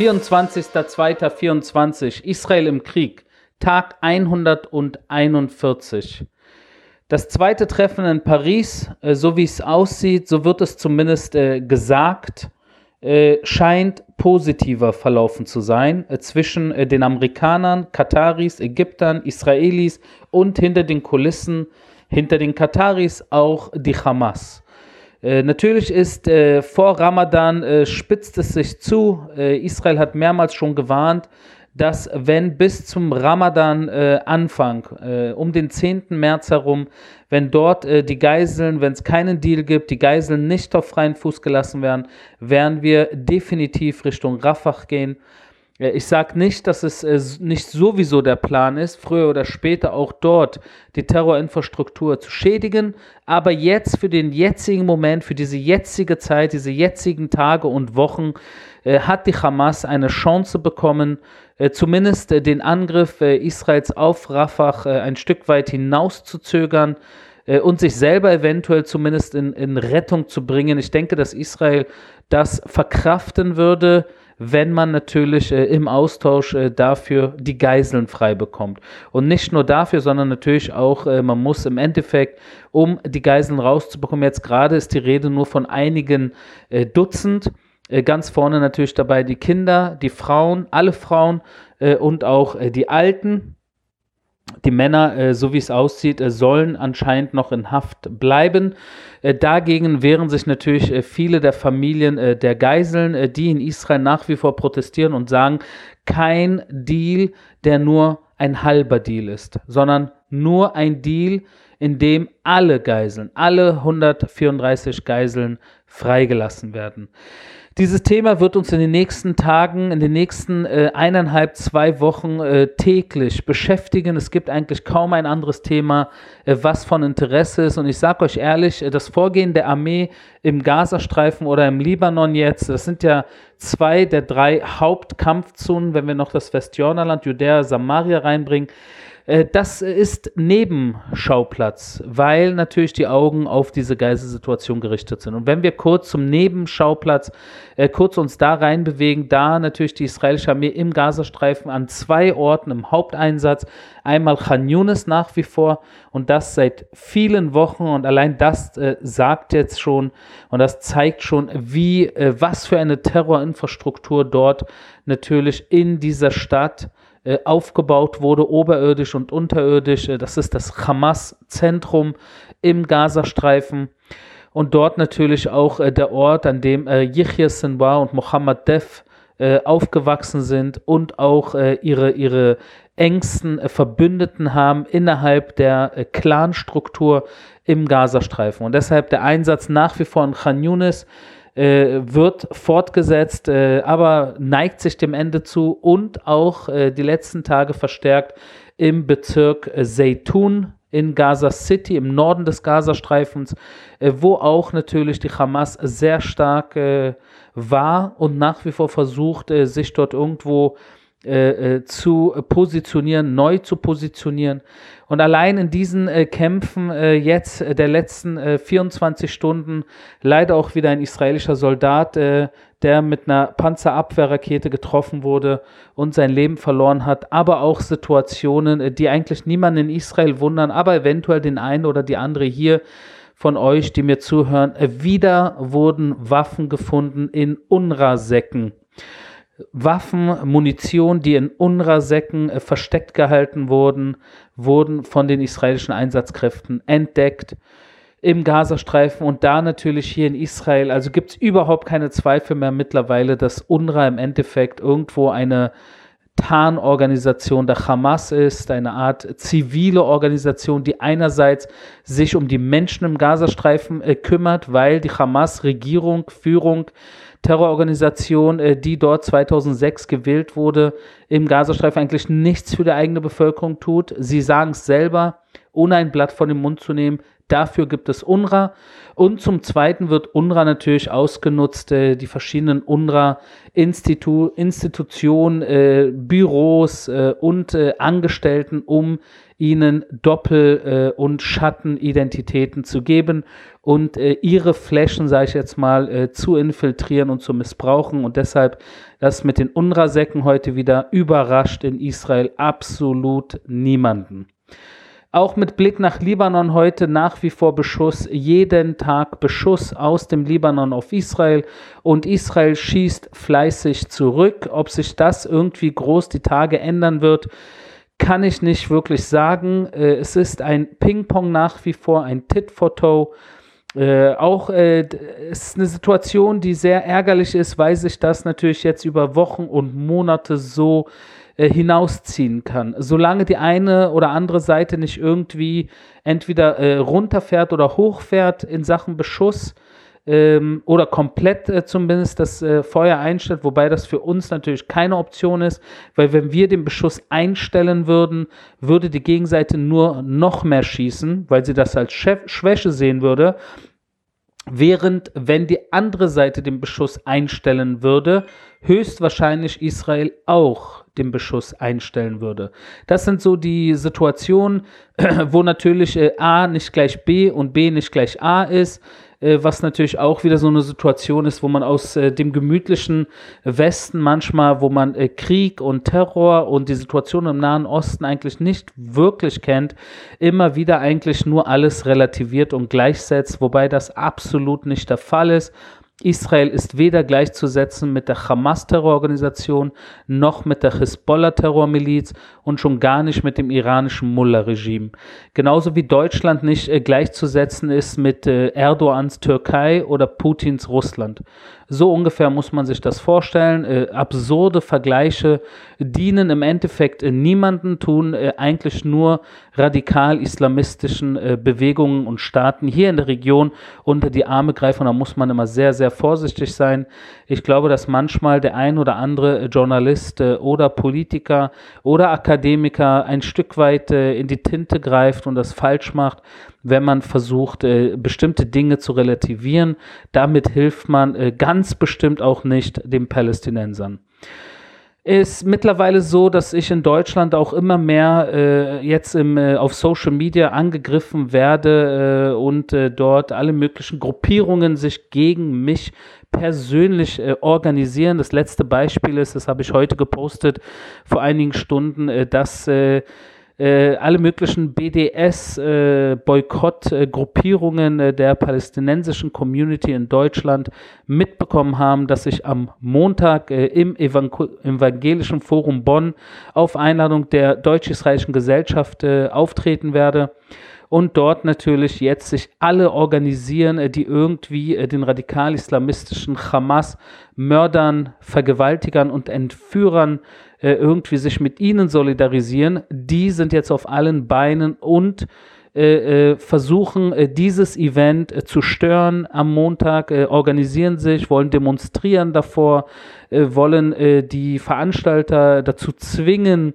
24.02.24 Israel im Krieg, Tag 141. Das zweite Treffen in Paris, äh, so wie es aussieht, so wird es zumindest äh, gesagt, äh, scheint positiver verlaufen zu sein zwischen den Amerikanern, Kataris, Ägyptern, Israelis und hinter den Kulissen, hinter den Kataris auch die Hamas. Äh, natürlich ist äh, vor Ramadan äh, spitzt es sich zu. Äh, Israel hat mehrmals schon gewarnt, dass wenn bis zum Ramadan äh, Anfang, äh, um den 10. März herum, wenn dort die Geiseln, wenn es keinen Deal gibt, die Geiseln nicht auf freien Fuß gelassen werden, werden wir definitiv Richtung Rafah gehen. Ich sage nicht, dass es äh, nicht sowieso der Plan ist, früher oder später auch dort die Terrorinfrastruktur zu schädigen, aber jetzt für den jetzigen Moment, für diese jetzige Zeit, diese jetzigen Tage und Wochen äh, hat die Hamas eine Chance bekommen, äh, zumindest den Angriff Israels auf Rafah ein Stück weit hinauszuzögern und sich selber eventuell zumindest in, in Rettung zu bringen. Ich denke, dass Israel das verkraften würde wenn man natürlich äh, im Austausch äh, dafür die Geiseln frei bekommt. Und nicht nur dafür, sondern natürlich auch, äh, man muss im Endeffekt, um die Geiseln rauszubekommen, jetzt gerade ist die Rede nur von einigen äh, Dutzend, äh, ganz vorne natürlich dabei die Kinder, die Frauen, alle Frauen äh, und auch die Alten. Die Männer, äh, so wie es aussieht, äh, sollen anscheinend noch in Haft bleiben. Äh, dagegen wehren sich natürlich äh, viele der Familien äh, der Geiseln, äh, die in Israel nach wie vor protestieren und sagen, kein Deal, der nur ein halber Deal ist, sondern nur ein Deal, in dem alle Geiseln, alle 134 Geiseln freigelassen werden. Dieses Thema wird uns in den nächsten Tagen, in den nächsten äh, eineinhalb, zwei Wochen äh, täglich beschäftigen. Es gibt eigentlich kaum ein anderes Thema, äh, was von Interesse ist. Und ich sage euch ehrlich, äh, das Vorgehen der Armee im Gazastreifen oder im Libanon jetzt, das sind ja zwei der drei Hauptkampfzonen, wenn wir noch das Westjordanland, Judäa, Samaria reinbringen. Äh, das ist Nebenschauplatz, weil natürlich die Augen auf diese Geiselsituation gerichtet sind. Und wenn wir kurz zum Nebenschauplatz, äh, kurz uns da reinbewegen, da natürlich die israelische Armee im Gazastreifen an zwei Orten im Haupteinsatz, einmal Khan Yunis nach wie vor und das seit vielen Wochen und allein das äh, sagt jetzt schon und das zeigt schon, wie, äh, was für eine Terrorinfrastruktur dort natürlich in dieser Stadt äh, aufgebaut wurde, oberirdisch und unterirdisch. Äh, das ist das Hamas-Zentrum im Gazastreifen. Und dort natürlich auch äh, der Ort, an dem äh, Yihya Sinwar und Mohammed Def äh, aufgewachsen sind und auch äh, ihre, ihre engsten äh, Verbündeten haben innerhalb der äh, Clanstruktur im Gazastreifen. Und deshalb der Einsatz nach wie vor in Khan Yunis äh, wird fortgesetzt, äh, aber neigt sich dem Ende zu und auch äh, die letzten Tage verstärkt im Bezirk Zeytun in Gaza City, im Norden des Gazastreifens, äh, wo auch natürlich die Hamas sehr stark äh, war und nach wie vor versucht, äh, sich dort irgendwo äh, äh, zu positionieren, neu zu positionieren. Und allein in diesen äh, Kämpfen äh, jetzt äh, der letzten 24 äh, Stunden leider auch wieder ein israelischer Soldat, der mit einer Panzerabwehrrakete getroffen wurde und sein Leben verloren hat, aber auch Situationen, die eigentlich niemanden in Israel wundern, aber eventuell den einen oder die andere hier von euch, die mir zuhören, wieder wurden Waffen gefunden in UNRWA-Säcken. Waffen, Munition, die in UNRWA-Säcken äh, versteckt gehalten wurden, wurden von den israelischen Einsatzkräften entdeckt im Gazastreifen und da natürlich hier in Israel. Also gibt es überhaupt keine Zweifel mehr mittlerweile, dass UNRWA im Endeffekt irgendwo eine Tarnorganisation der Hamas ist, eine Art zivile Organisation, die einerseits sich um die Menschen im Gazastreifen äh, kümmert, weil die Hamas-Regierung, Führung Terrororganisation, äh, die dort 2006 gewählt wurde, im Gazastreifen eigentlich nichts für die eigene Bevölkerung tut. Sie sagen es selber, ohne ein Blatt von dem Mund zu nehmen. Dafür gibt es UNRWA. Und zum Zweiten wird UNRWA natürlich ausgenutzt, äh, die verschiedenen UNRWA-Institutionen, äh, Büros äh, und äh, Angestellten, um ihnen Doppel- äh, und Schattenidentitäten zu geben und äh, ihre Flächen, sage ich jetzt mal, zu infiltrieren und zu missbrauchen. Und deshalb das mit den UNRWA-Säcken heute wieder überrascht in Israel absolut niemanden. Auch mit Blick nach Libanon heute nach wie vor Beschuss, jeden Tag Beschuss aus dem Libanon auf Israel und Israel schießt fleißig zurück. Ob sich das irgendwie groß die Tage ändern wird, kann ich nicht wirklich sagen. Äh, es ist ein Ping-Pong nach wie vor, ein Tit-for-Toe. Äh, auch äh, ist eine Situation, die sehr ärgerlich ist, weil sich das natürlich jetzt über Wochen und Monate so äh, hinausziehen kann. Solange die eine oder andere Seite nicht irgendwie entweder äh, runterfährt oder hochfährt in Sachen Beschuss ähm, oder komplett äh, zumindest das äh, Feuer einstellt, wobei das für uns natürlich keine Option ist, weil wenn wir den Beschuss einstellen würden, würde die Gegenseite nur noch mehr schießen, weil sie das als Schwä Schwäche sehen würde. Während, wenn die andere Seite den Beschuss einstellen würde, höchstwahrscheinlich Israel auch den Beschuss einstellen würde. Das sind so die Situationen, wo natürlich äh, A nicht gleich B und B nicht gleich A ist, äh, was natürlich auch wieder so eine Situation ist, wo man aus äh, dem gemütlichen Westen manchmal, wo man äh, Krieg und Terror und die Situation im Nahen Osten eigentlich nicht wirklich kennt, immer wieder eigentlich nur alles relativiert und gleichsetzt, wobei das absolut nicht der Fall ist Israel ist weder gleichzusetzen mit der Hamas-Terrororganisation noch mit der Hisbollah-Terrormiliz und schon gar nicht mit dem iranischen Mullah-Regime. Genauso wie Deutschland nicht äh, gleichzusetzen ist mit äh, Erdogans Türkei oder Putins Russland. So ungefähr muss man sich das vorstellen. Äh, absurde Vergleiche dienen im Endeffekt äh, niemanden, tun äh, eigentlich nur radikal-islamistischen äh, Bewegungen und Staaten hier in der Region unter die Arme greifen. Da muss man immer sehr, sehr vorsichtig sein. Ich glaube, dass manchmal der ein oder andere Journalist äh, oder Politiker oder Akademiker ein Stück weit äh, in die Tinte greift und das falsch macht wenn man versucht, äh, bestimmte Dinge zu relativieren. Damit hilft man äh, ganz bestimmt auch nicht den Palästinensern ist mittlerweile so, dass ich in Deutschland auch immer mehr äh, jetzt im, äh, auf Social Media angegriffen werde äh, und äh, dort alle möglichen Gruppierungen sich gegen mich persönlich äh, organisieren. Das letzte Beispiel ist, das habe ich heute gepostet vor einigen Stunden, äh, dass äh, alle möglichen BDS-Boykott-Gruppierungen äh, äh, der palästinensischen Community in Deutschland mitbekommen haben, dass ich am Montag äh, im Evangelischen Forum Bonn auf Einladung der Deutsch-Israelischen Gesellschaft äh, auftreten werde. Und dort natürlich jetzt sich alle organisieren, äh, die irgendwie den radikal-islamistischen Hamas Mördern, Vergewaltigern und Entführern äh, irgendwie sich mit ihnen solidarisieren, die sind jetzt auf allen Beinen und äh, äh, versuchen, dieses Event zu stören am Montag, organisieren sich, wollen demonstrieren davor, wollen die Veranstalter dazu zwingen,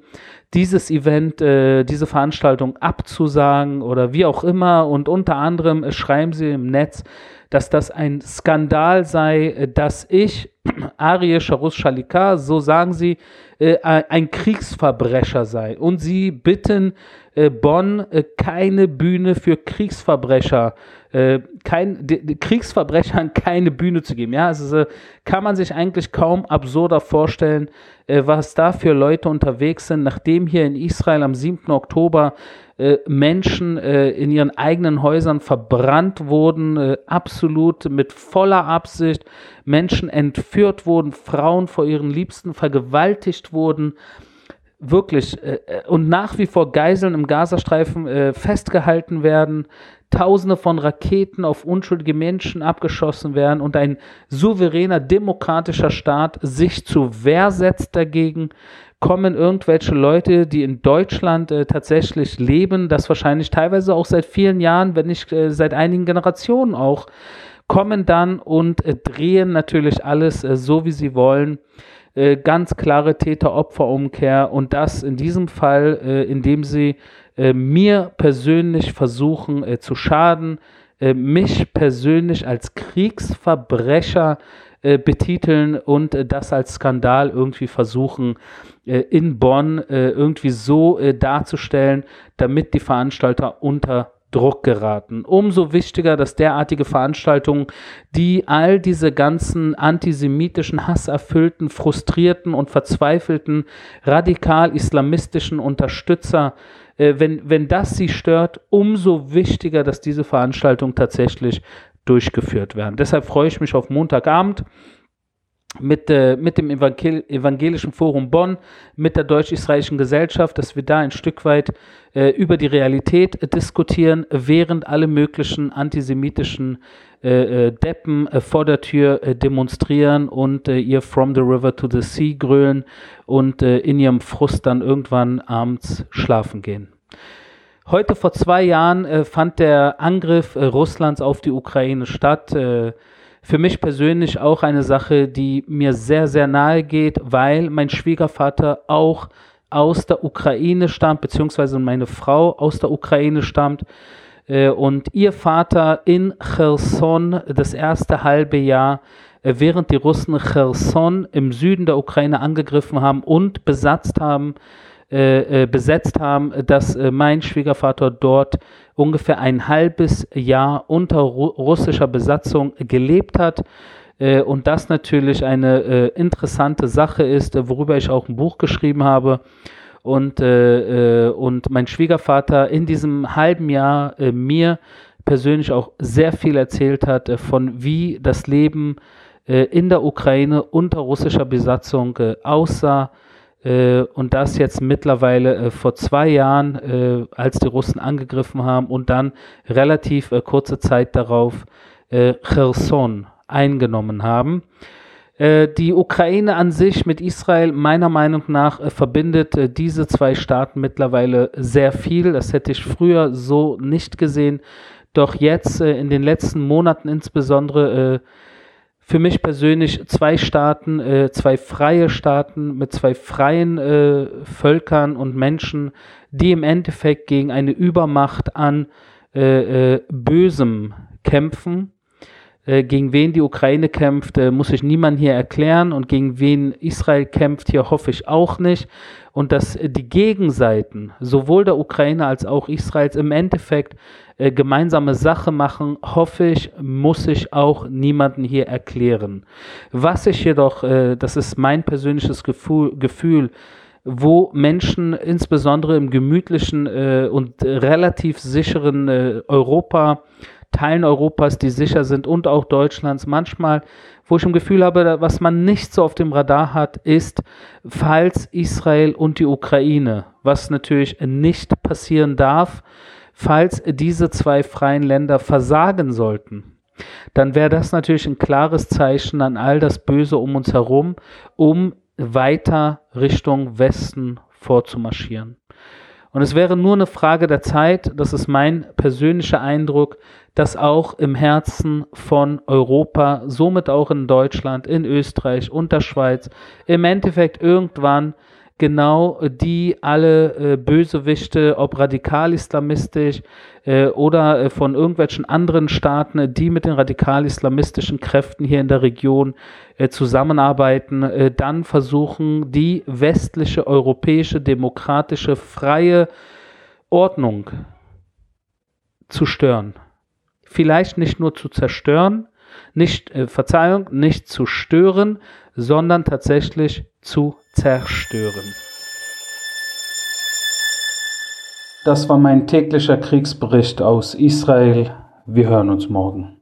dieses Event, diese Veranstaltung abzusagen oder wie auch immer. Und unter anderem schreiben sie im Netz, dass das ein Skandal sei, dass ich, Arie Sharus Shalika, so sagen sie, äh, ein Kriegsverbrecher sei. Und sie bitten Bonn äh, keine Bühne für Kriegsverbrecher, äh, kein, Kriegsverbrechern keine Bühne zu geben. Ja, also kann man sich eigentlich kaum absurder vorstellen, äh, was da für Leute unterwegs sind, nachdem hier in Israel am 7. Oktober äh, Menschen äh, in ihren eigenen Häusern verbrannt wurden, äh, absolut mit voller Absicht, Menschen entführt wurden, Frauen vor ihren Liebsten vergewaltigt wurden, wirklich äh, äh, und nach wie vor Geiseln im Gazastreifen äh, festgehalten werden, Tausende von Raketen auf unschuldige Menschen abgeschossen werden und ein souveräner demokratischer Staat sich zur Wehr setzt dagegen, kommen irgendwelche Leute, die in Deutschland äh, tatsächlich leben, das wahrscheinlich teilweise auch seit vielen Jahren, wenn nicht äh, seit einigen Generationen auch, kommen dann und äh, drehen natürlich alles so, wie sie wollen äh, ganz klare Täter-Opfer-Umkehr. Und das in diesem Fall, äh, indem sie äh, mir persönlich versuchen äh, zu schaden, äh, mich persönlich als Kriegsverbrecher betiteln und das als Skandal irgendwie versuchen in Bonn irgendwie so darzustellen, damit die Veranstalter unter Druck geraten. Umso wichtiger, dass derartige Veranstaltungen, die all diese ganzen antisemitischen, hasserfüllten, frustrierten und verzweifelten radikal-islamistischen Unterstützer äh, wenn, wenn das sie stört, umso wichtiger, dass diese Veranstaltungen tatsächlich durchgeführt werden. Deshalb freue ich mich auf Montagabend mit, äh, mit dem Evangel Evangelischen Forum Bonn, mit der Deutsch-Israelischen Gesellschaft, dass wir da ein Stück weit äh, über die Realität äh, diskutieren, während alle möglichen antisemitischen äh, äh, Deppen äh, vor der Tür demonstrieren und ihr From the River to the Sea grölen und in ihrem Frust dann irgendwann abends schlafen gehen. Heute vor zwei Jahren fand der Angriff Russlands auf die Ukraine statt für mich persönlich auch eine Sache, die mir sehr, sehr nahe geht, weil mein Schwiegervater auch aus der Ukraine stammt, beziehungsweise meine Frau aus der Ukraine stammt. Äh, und ihr Vater in Cherson das erste halbe Jahr, äh, während die Russen Cherson im Süden der Ukraine angegriffen haben und besetzt haben, äh, besetzt haben, dass mein Schwiegervater dort ungefähr ein halbes Jahr unter russischer Besatzung gelebt hat. und das natürlich eine interessante Sache ist, worüber ich auch ein Buch geschrieben habe und, äh, äh, und mein Schwiegervater in diesem halben Jahr äh, mir persönlich auch sehr viel erzählt hat äh, von wie das Leben äh, in der Ukraine unter russischer Besatzung äh, aussah und das jetzt mittlerweile vor zwei Jahren, als die Russen angegriffen haben und dann relativ kurze Zeit darauf Cherson eingenommen haben. Äh, die Ukraine an sich mit Israel meiner Meinung nach äh, verbindet äh, diese zwei Staaten mittlerweile sehr viel. Das hätte ich früher so nicht gesehen. Doch jetzt in den letzten Monaten insbesondere für mich persönlich zwei Staaten, zwei freie Staaten mit zwei freien Völkern und Menschen, die im Endeffekt gegen eine Übermacht an Bösem kämpfen. äh, gegen wen die Ukraine kämpft, äh, muss ich niemand hier erklären und gegen wen Israel kämpft, hier hoffe ich auch nicht. Und dass äh, die Gegenseiten, sowohl der Ukraine als auch Israels, im Endeffekt äh, gemeinsame Sache machen, hoffe ich, muss ich auch niemanden hier erklären. Was ich jedoch, äh, das ist mein persönliches Gefühl, Gefühl wo Menschen insbesondere im gemütlichen äh, und relativ sicheren Europa Teilen Europas, die sicher sind und auch Deutschlands. Manchmal, wo ich im Gefühl habe, was man nicht so auf dem Radar hat, ist, falls Israel und die Ukraine, was natürlich nicht passieren darf, falls diese zwei freien Länder versagen sollten, dann wäre das natürlich ein klares Zeichen an all das Böse um uns herum, um weiter Richtung Westen vorzumarschieren. Und es wäre nur eine Frage der Zeit, das ist mein persönlicher Eindruck, dass auch im Herzen von Europa, somit auch in Deutschland, in Österreich und der Schweiz, im Endeffekt irgendwann genau die alle äh, Bösewichte, ob radikal-islamistisch äh, oder äh, von irgendwelchen anderen Staaten, die mit den radikal-islamistischen Kräften hier in der Region äh, zusammenarbeiten, äh, dann versuchen, die westliche, europäische, demokratische, freie Ordnung zu stören. Vielleicht nicht nur zu zerstören, nicht, äh, Verzeihung, nicht zu stören, sondern tatsächlich zu zerstören. Das war mein täglicher Kriegsbericht aus Israel. Wir hören uns morgen.